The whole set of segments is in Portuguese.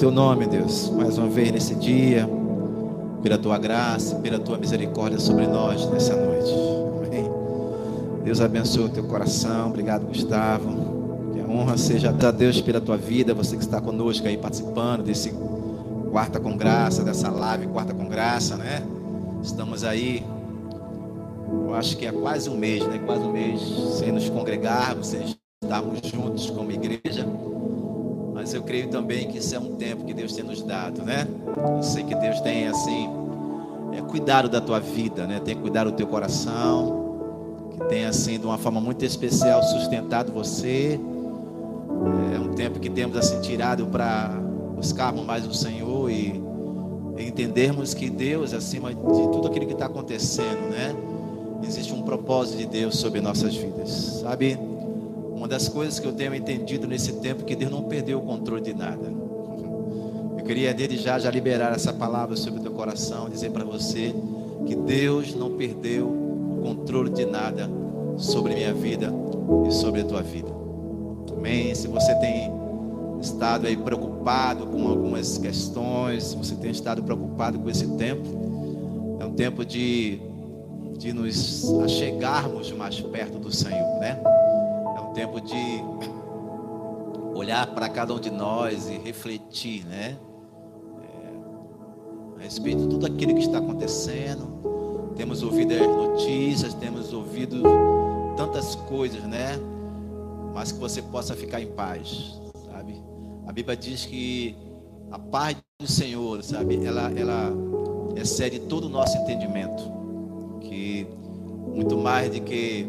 Teu nome, Deus, mais uma vez nesse dia, pela tua graça, pela tua misericórdia sobre nós nessa noite. Amém. Deus abençoe o teu coração. Obrigado, Gustavo. Que a honra seja a Deus pela tua vida, você que está conosco aí participando desse quarta com graça, dessa live quarta com graça, né? Estamos aí eu acho que é quase um mês, né? Quase um mês sem nos congregarmos, sem estarmos juntos como igreja. Mas eu creio também que isso é um tempo que Deus tem nos dado, né? Eu sei que Deus tem assim é, cuidado da tua vida, né? Tem cuidado do teu coração, que tem assim de uma forma muito especial sustentado você. É um tempo que temos assim tirado para buscarmos mais o Senhor e entendermos que Deus acima de tudo aquilo que está acontecendo, né? existe um propósito de Deus sobre nossas vidas. Sabe? Uma das coisas que eu tenho entendido nesse tempo é que Deus não perdeu o controle de nada. Eu queria desde já já liberar essa palavra sobre o teu coração, dizer para você que Deus não perdeu o controle de nada sobre minha vida e sobre a tua vida. Amém. Se você tem estado aí preocupado com algumas questões, se você tem estado preocupado com esse tempo, é um tempo de de nos achegarmos mais perto do Senhor, né? Tempo de olhar para cada um de nós e refletir, né? É, a respeito de tudo aquilo que está acontecendo. Temos ouvido as notícias, temos ouvido tantas coisas, né? Mas que você possa ficar em paz, sabe? A Bíblia diz que a paz do Senhor, sabe? Ela, ela excede todo o nosso entendimento que muito mais do que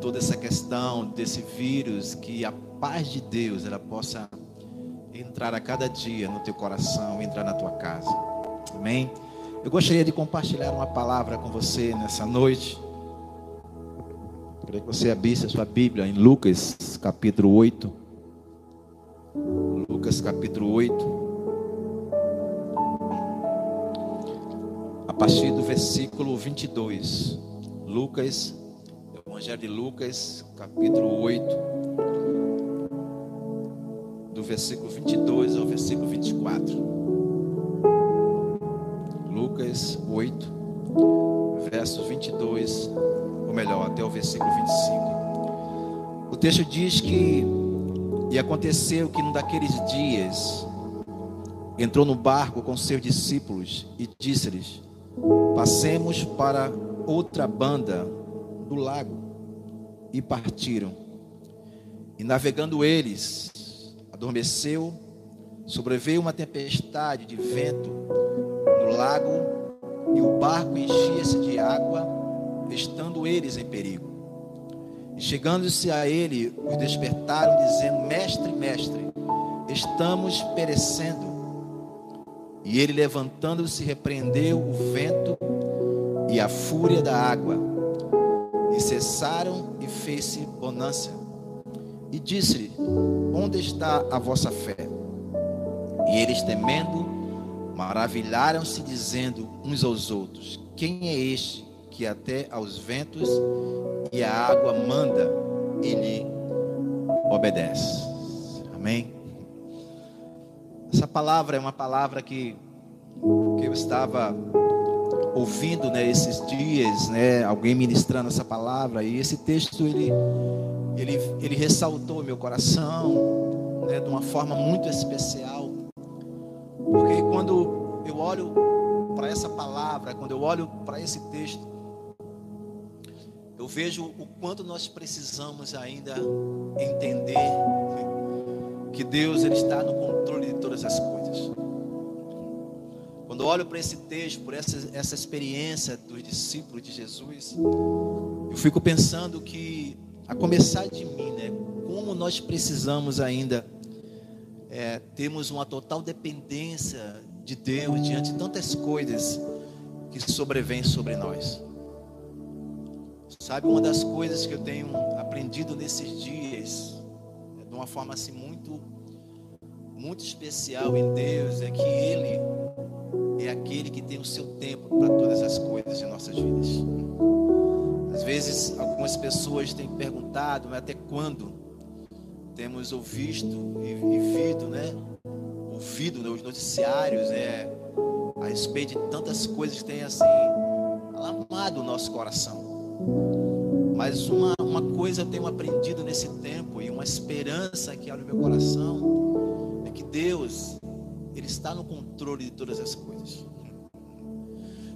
toda essa questão desse vírus, que a paz de Deus ela possa entrar a cada dia no teu coração, entrar na tua casa. Amém? Eu gostaria de compartilhar uma palavra com você nessa noite. Queria que você abrisse a sua Bíblia em Lucas, capítulo 8. Lucas, capítulo 8. partir do versículo 22. Lucas, Evangelho de Lucas, capítulo 8, do versículo 22 ao versículo 24. Lucas 8, versos 22, ou melhor, até o versículo 25. O texto diz que, e aconteceu que num daqueles dias, entrou no barco com seus discípulos e disse-lhes: Passemos para outra banda do lago. E partiram. E navegando eles, adormeceu, sobreveio uma tempestade de vento no lago, e o barco enchia-se de água, estando eles em perigo. E chegando-se a ele, os despertaram, dizendo: Mestre, mestre, estamos perecendo. E ele, levantando-se, repreendeu o vento e a fúria da água, e cessaram e fez-se bonança. E disse-lhe: Onde está a vossa fé? E eles, temendo, maravilharam-se, dizendo uns aos outros: Quem é este que até aos ventos e a água manda, ele obedece? Amém? Essa palavra é uma palavra que, que eu estava ouvindo né, esses dias, né, alguém ministrando essa palavra, e esse texto ele, ele, ele ressaltou meu coração né, de uma forma muito especial, porque quando eu olho para essa palavra, quando eu olho para esse texto, eu vejo o quanto nós precisamos ainda entender que Deus ele está no controle de todas as coisas. Quando olho para esse texto, por essa, essa experiência dos discípulos de Jesus, eu fico pensando que, a começar de mim, né, como nós precisamos ainda é, termos uma total dependência de Deus diante de tantas coisas que sobrevêm sobre nós. Sabe, uma das coisas que eu tenho aprendido nesses dias, de uma forma assim muito muito especial em Deus é que Ele é aquele que tem o seu tempo para todas as coisas de nossas vidas. Às vezes, algumas pessoas têm perguntado, mas até quando temos ouvido e, e visto, né? Ouvido nos noticiários, né? A respeito de tantas coisas que tem assim alarmado o nosso coração. Mas uma, uma coisa eu tenho aprendido nesse tempo e uma esperança que abre meu coração é que Deus, Ele está no controle de todas as coisas.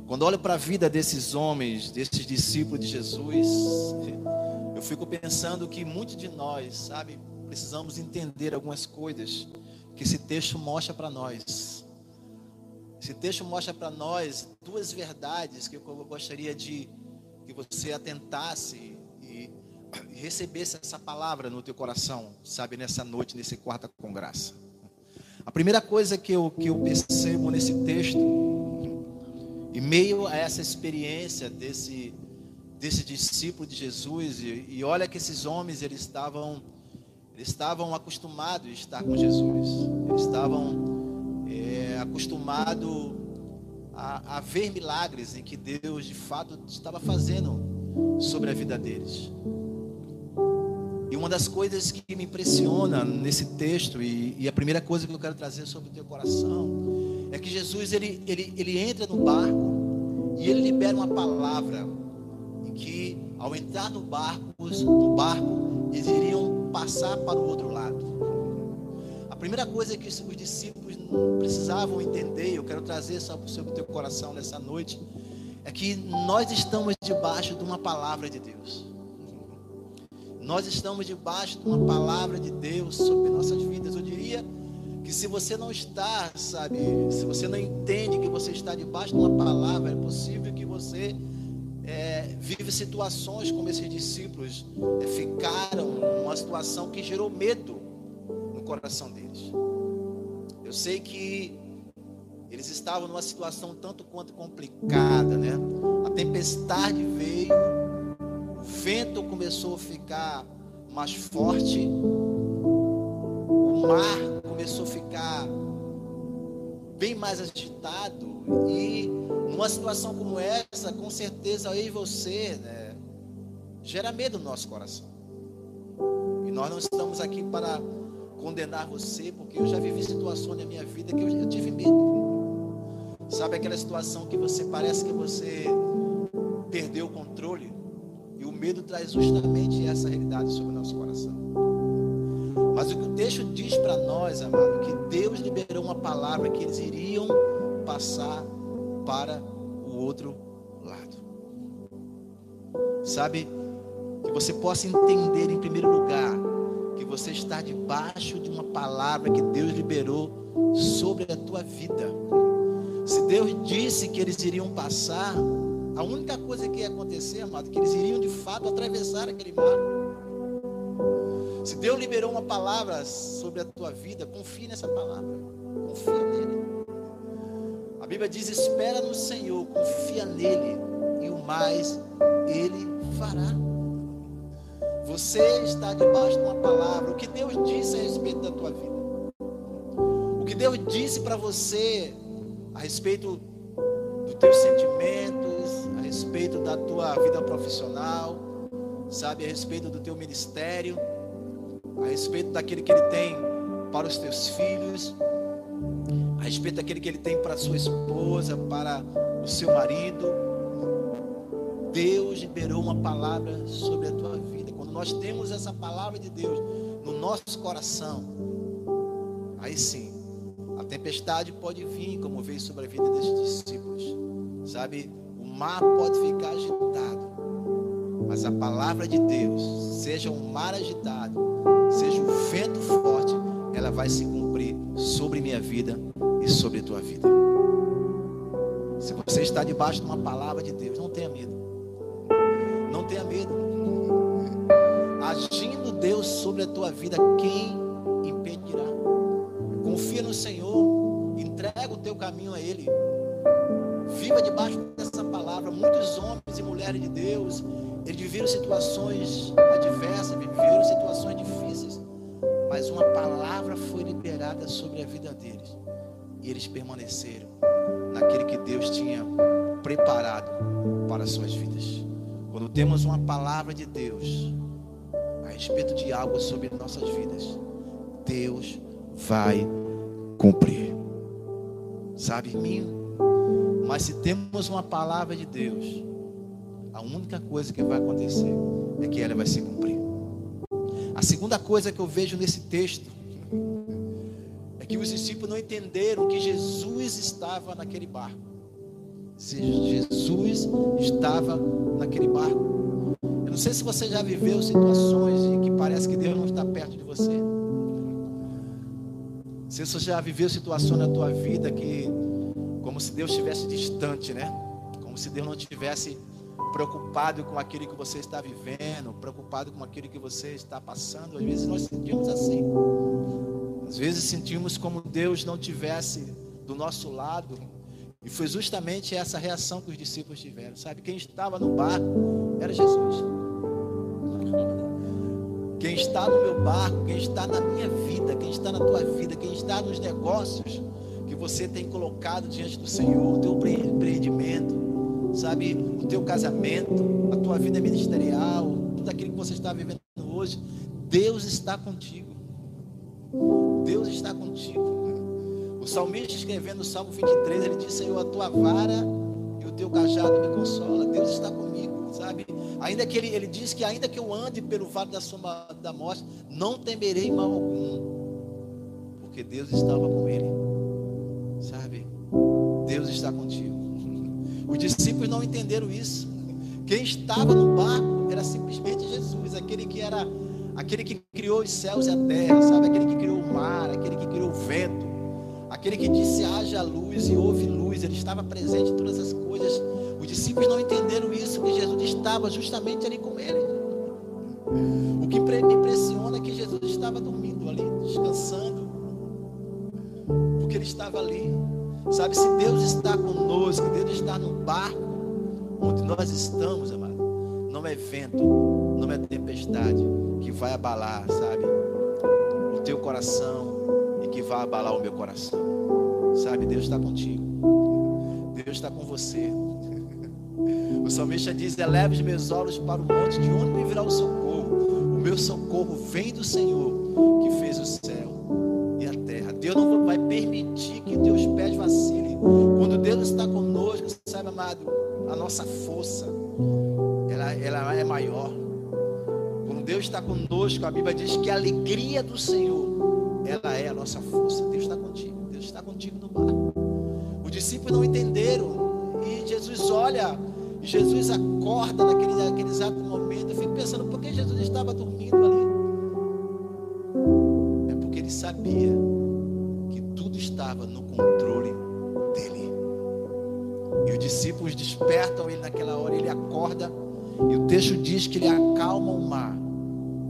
Quando olho para a vida desses homens, desses discípulos de Jesus, eu fico pensando que muitos de nós, sabe, precisamos entender algumas coisas que esse texto mostra para nós. Esse texto mostra para nós duas verdades que eu gostaria de que você atentasse e, recebesse essa palavra no teu coração, sabe, nessa noite, nesse quarta com graça. A primeira coisa que eu, que eu percebo nesse texto e meio a essa experiência desse, desse discípulo de Jesus, e, e olha que esses homens eles estavam, eles estavam acostumados a estar com Jesus, eles estavam é, acostumados a, a ver milagres em que Deus de fato estava fazendo sobre a vida deles. Uma das coisas que me impressiona nesse texto, e, e, a primeira coisa que eu quero trazer sobre o teu coração, é que Jesus ele, ele, ele entra no barco e ele libera uma palavra em que ao entrar no barco, no barco, eles iriam passar para o outro lado. A primeira coisa que os discípulos precisavam entender, eu quero trazer para o teu coração nessa noite, é que nós estamos debaixo de uma palavra de Deus. Nós estamos debaixo de uma palavra de Deus sobre nossas vidas. Eu diria que se você não está, sabe, se você não entende que você está debaixo de uma palavra, é possível que você é, vive situações como esses discípulos é, ficaram numa situação que gerou medo no coração deles. Eu sei que eles estavam numa situação tanto quanto complicada, né? A tempestade veio, vento começou a ficar mais forte, o mar começou a ficar bem mais agitado e numa situação como essa, com certeza eu e você, né, gera medo no nosso coração. E nós não estamos aqui para condenar você, porque eu já vivi situações na minha vida que eu, eu tive medo. Sabe aquela situação que você parece que você perdeu o controle? E o medo traz justamente essa realidade sobre o nosso coração. Mas o que o texto diz para nós, amado, que Deus liberou uma palavra que eles iriam passar para o outro lado. Sabe? Que você possa entender em primeiro lugar que você está debaixo de uma palavra que Deus liberou sobre a tua vida. Se Deus disse que eles iriam passar, a única coisa que ia acontecer, amado, é que eles iriam de fato atravessar aquele mar. Se Deus liberou uma palavra sobre a tua vida, confie nessa palavra. Confia nele. A Bíblia diz: espera no Senhor, confia nele, e o mais ele fará. Você está debaixo de uma palavra. O que Deus disse a respeito da tua vida? O que Deus disse para você a respeito teus sentimentos, a respeito da tua vida profissional, sabe, a respeito do teu ministério a respeito daquele que ele tem para os teus filhos, a respeito daquele que ele tem para a sua esposa, para o seu marido. Deus liberou uma palavra sobre a tua vida. Quando nós temos essa palavra de Deus no nosso coração, aí sim, a tempestade pode vir, como veio sobre a vida desses discípulos. Sabe, o mar pode ficar agitado, mas a palavra de Deus, seja um mar agitado, seja um vento forte, ela vai se cumprir sobre minha vida e sobre tua vida. Se você está debaixo de uma palavra de Deus, não tenha medo. Não tenha medo. Agindo Deus sobre a tua vida, quem impedirá? Confia no Senhor, entrega o teu caminho a Ele. Viva debaixo dessa palavra. Muitos homens e mulheres de Deus, eles viveram situações adversas, viveram situações difíceis, mas uma palavra foi liberada sobre a vida deles. E eles permaneceram naquele que Deus tinha preparado para as suas vidas. Quando temos uma palavra de Deus a respeito de algo sobre nossas vidas, Deus vai cumprir. Sabe, mim? Mas se temos uma palavra de Deus, a única coisa que vai acontecer é que ela vai se cumprir. A segunda coisa que eu vejo nesse texto é que os discípulos não entenderam que Jesus estava naquele barco. Jesus estava naquele barco. Eu não sei se você já viveu situações em que parece que Deus não está perto de você. Se você já viveu situações na tua vida que como se Deus estivesse distante, né? Como se Deus não estivesse preocupado com aquilo que você está vivendo, preocupado com aquilo que você está passando. Às vezes nós sentimos assim. Às vezes sentimos como Deus não tivesse do nosso lado. E foi justamente essa reação que os discípulos tiveram. Sabe, quem estava no barco era Jesus. Quem está no meu barco, quem está na minha vida, quem está na tua vida, quem está nos negócios você tem colocado diante do Senhor, o teu empreendimento, sabe, o teu casamento, a tua vida ministerial, tudo aquilo que você está vivendo hoje, Deus está contigo. Deus está contigo. O salmista escrevendo o Salmo 23, ele disse: Senhor, a tua vara e o teu cajado me consola. Deus está comigo, sabe? Ainda que ele, ele diz que ainda que eu ande pelo vale da sombra da morte, não temerei mal algum, porque Deus estava com ele. Deus está contigo. Os discípulos não entenderam isso. Quem estava no barco era simplesmente Jesus, aquele que era aquele que criou os céus e a terra, sabe? Aquele que criou o mar, aquele que criou o vento, aquele que disse haja luz e houve luz. Ele estava presente em todas as coisas. Os discípulos não entenderam isso, que Jesus estava justamente ali com ele. O que me impressiona é que Jesus estava dormindo ali, descansando, porque ele estava ali. Sabe, se Deus está conosco, Deus está no barco onde nós estamos, amado, não é vento, não é tempestade que vai abalar, sabe, o teu coração e que vai abalar o meu coração. Sabe, Deus está contigo. Deus está com você. O salmista diz: Eleva os meus olhos para o monte, de onde me virá o socorro? O meu socorro vem do Senhor, que fez o céu amado, a nossa força, ela, ela é maior. Quando Deus está conosco, a Bíblia diz que a alegria do Senhor, ela é a nossa força. Deus está contigo. Deus está contigo no mar. Os discípulos não entenderam. E Jesus olha e Jesus acorda naquele, naquele exato momento. Eu fico pensando, por que Jesus estava dormindo ali? É porque ele sabia que tudo estava no controle discípulos despertam ele naquela hora, ele acorda. E o texto diz que ele acalma o mar.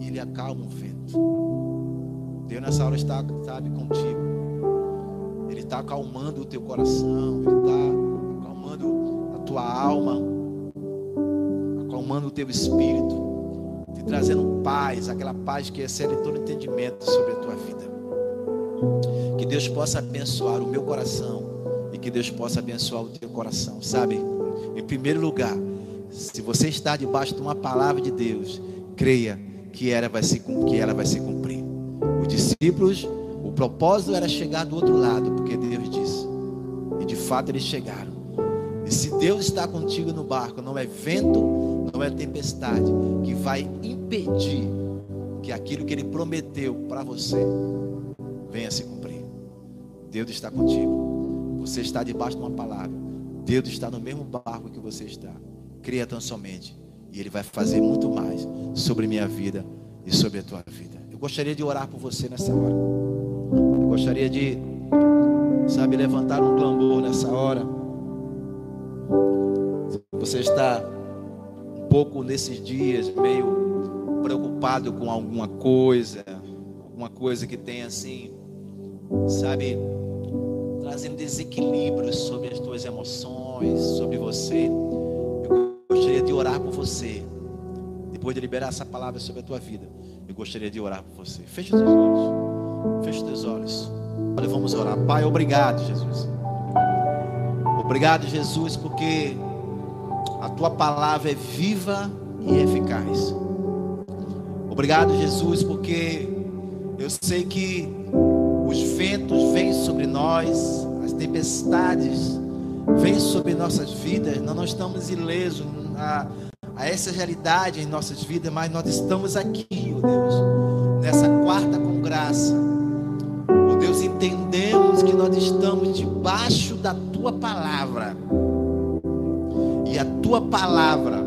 E ele acalma o vento. Deus nessa hora está, sabe, contigo. Ele está acalmando o teu coração. Ele está acalmando a tua alma acalmando o teu espírito, te trazendo paz, aquela paz que excede todo entendimento sobre a tua vida. Que Deus possa abençoar o meu coração que Deus possa abençoar o teu coração, sabe? Em primeiro lugar, se você está debaixo de uma palavra de Deus, creia que ela vai se, que ela vai se cumprir. Os discípulos, o propósito era chegar do outro lado, porque Deus disse. E de fato eles chegaram. E se Deus está contigo no barco, não é vento, não é tempestade que vai impedir que aquilo que Ele prometeu para você venha se cumprir. Deus está contigo. Você está debaixo de uma palavra. Deus está no mesmo barco que você está. Cria tão somente. E Ele vai fazer muito mais sobre minha vida e sobre a tua vida. Eu gostaria de orar por você nessa hora. Eu gostaria de, sabe, levantar um clamor nessa hora. Você está pouco nesses dias meio preocupado com alguma coisa, alguma coisa que tem assim, sabe, trazendo desequilíbrios sobre as tuas emoções, sobre você. Eu gostaria de orar por você. Depois de liberar essa palavra sobre a tua vida, eu gostaria de orar por você. Feche os teus olhos. Feche os teus olhos. Olha, vamos orar. Pai, obrigado, Jesus. Obrigado, Jesus, porque a tua palavra é viva e eficaz. Obrigado, Jesus, porque eu sei que os ventos vêm sobre nós, tempestades vêm sobre nossas vidas. Nós não estamos ilesos a, a essa realidade em nossas vidas, mas nós estamos aqui, oh Deus, nessa quarta com graça. Oh Deus, entendemos que nós estamos debaixo da tua palavra. E a tua palavra,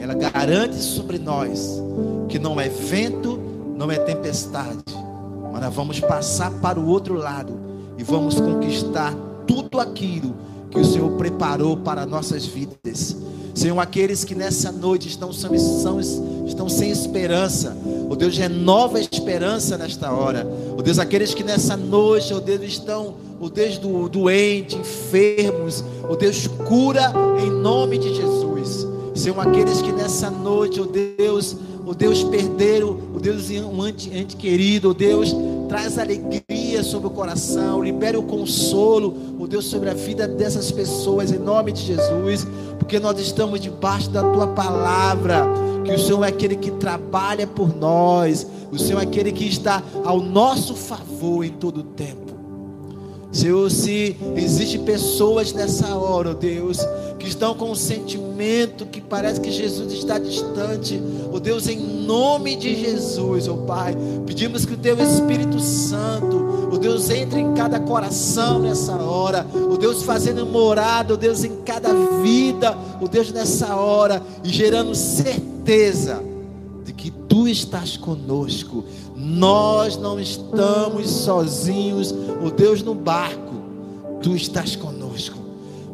ela garante sobre nós que não é vento, não é tempestade, mas nós vamos passar para o outro lado e vamos conquistar tudo aquilo que o Senhor preparou para nossas vidas. Senhor, aqueles que nessa noite estão, são, estão sem esperança, oh Deus renova a esperança nesta hora. Oh Deus, aqueles que nessa noite, o oh Deus, estão, o Deus do, doente, enfermos, o Deus cura em nome de Jesus. Senhor, aqueles que nessa noite, o Deus, o Deus perderam, o Deus um ente, ente querido, o Deus traz alegria sobre o coração, libera o consolo, o Deus sobre a vida dessas pessoas em nome de Jesus, porque nós estamos debaixo da tua palavra, que o Senhor é aquele que trabalha por nós, o Senhor é aquele que está ao nosso favor em todo o tempo. Senhor, se existe pessoas nessa hora, oh Deus, que estão com um sentimento que parece que Jesus está distante, oh Deus, em nome de Jesus, oh Pai, pedimos que o Teu Espírito Santo, oh Deus, entre em cada coração nessa hora, oh Deus, fazendo morada, oh Deus, em cada vida, oh Deus, nessa hora, e gerando certeza de que Tu estás conosco, nós não estamos sozinhos, o Deus no barco, tu estás conosco.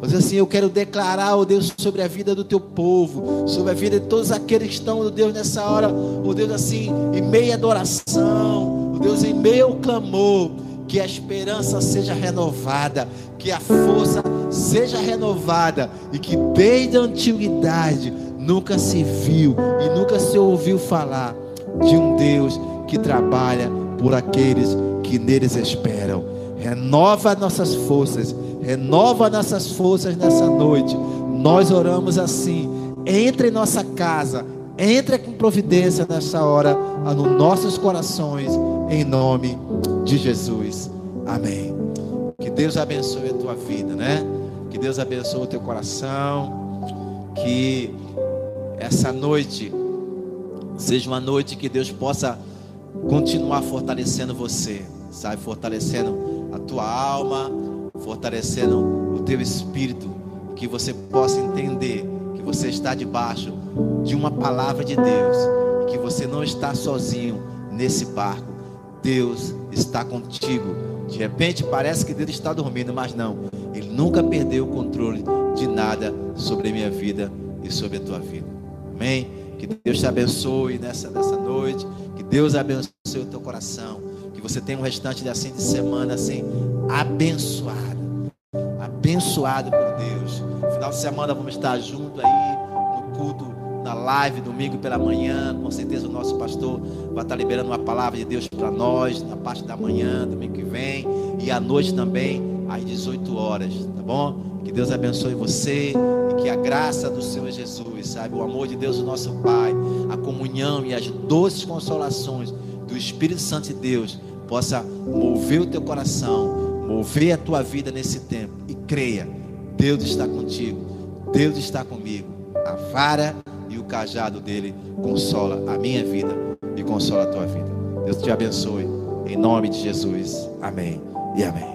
Mas assim, eu quero declarar, oh Deus, sobre a vida do teu povo, sobre a vida de todos aqueles que estão, oh Deus, nessa hora, oh Deus, assim, em meia adoração, oh Deus, em meio clamor, que a esperança seja renovada, que a força seja renovada e que desde a antiguidade nunca se viu e nunca se ouviu falar de um Deus que trabalha por aqueles que neles esperam. Renova nossas forças, renova nossas forças nessa noite. Nós oramos assim. Entre em nossa casa, entre com providência nessa hora, nos nossos corações, em nome de Jesus. Amém. Que Deus abençoe a tua vida, né? Que Deus abençoe o teu coração. Que essa noite seja uma noite que Deus possa continuar fortalecendo você, sabe? Fortalecendo a tua alma, fortalecendo o teu espírito, que você possa entender que você está debaixo de uma palavra de Deus que você não está sozinho nesse barco. Deus está contigo. De repente parece que Deus está dormindo, mas não. Ele nunca perdeu o controle de nada sobre a minha vida e sobre a tua vida. Amém? Que Deus te abençoe nessa, nessa noite. Que Deus abençoe o teu coração. Que você tenha um restante de, assim, de semana assim, abençoado. Abençoado por Deus. Final de semana vamos estar junto aí no culto, na live, domingo pela manhã. Com certeza o nosso pastor vai estar liberando uma palavra de Deus para nós na parte da manhã, domingo que vem. E à noite também, às 18 horas, tá bom? Que Deus abençoe você e que a graça do Senhor Jesus, sabe, o amor de Deus, o nosso Pai, a comunhão e as doces consolações do Espírito Santo de Deus possa mover o teu coração, mover a tua vida nesse tempo. E creia, Deus está contigo, Deus está comigo. A vara e o cajado dele consola a minha vida e consola a tua vida. Deus te abençoe. Em nome de Jesus. Amém e amém.